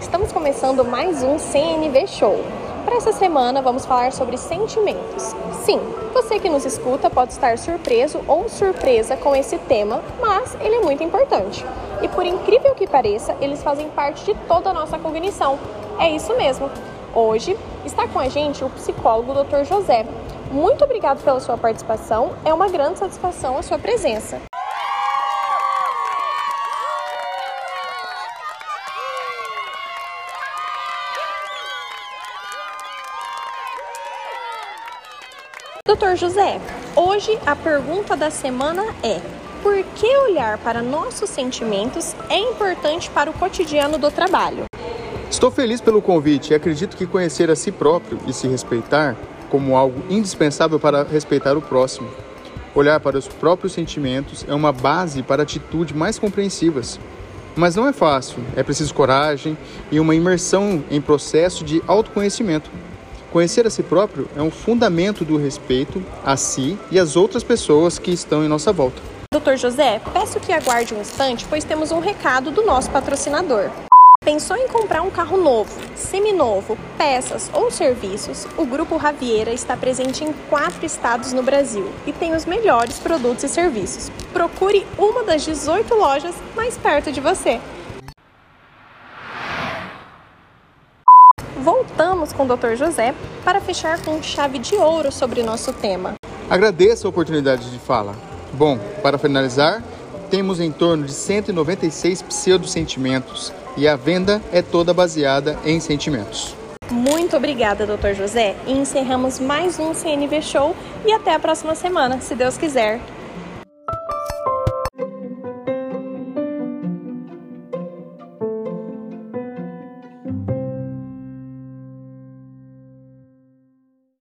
Estamos começando mais um CNV Show. Para essa semana vamos falar sobre sentimentos. Sim, você que nos escuta pode estar surpreso ou surpresa com esse tema, mas ele é muito importante. E por incrível que pareça, eles fazem parte de toda a nossa cognição. É isso mesmo. Hoje está com a gente o psicólogo Dr. José. Muito obrigado pela sua participação. É uma grande satisfação a sua presença. Doutor José, hoje a pergunta da semana é: por que olhar para nossos sentimentos é importante para o cotidiano do trabalho? Estou feliz pelo convite e acredito que conhecer a si próprio e se respeitar como algo indispensável para respeitar o próximo. Olhar para os próprios sentimentos é uma base para atitudes mais compreensivas. Mas não é fácil, é preciso coragem e uma imersão em processo de autoconhecimento. Conhecer a si próprio é um fundamento do respeito a si e às outras pessoas que estão em nossa volta. Doutor José, peço que aguarde um instante, pois temos um recado do nosso patrocinador. Pensou em comprar um carro novo, seminovo, peças ou serviços? O Grupo Raviera está presente em quatro estados no Brasil e tem os melhores produtos e serviços. Procure uma das 18 lojas mais perto de você. Voltamos com o Dr. José para fechar com chave de ouro sobre o nosso tema. Agradeço a oportunidade de fala. Bom, para finalizar, temos em torno de 196 pseudo-sentimentos e a venda é toda baseada em sentimentos. Muito obrigada, Dr. José, e encerramos mais um CNV Show e até a próxima semana, se Deus quiser.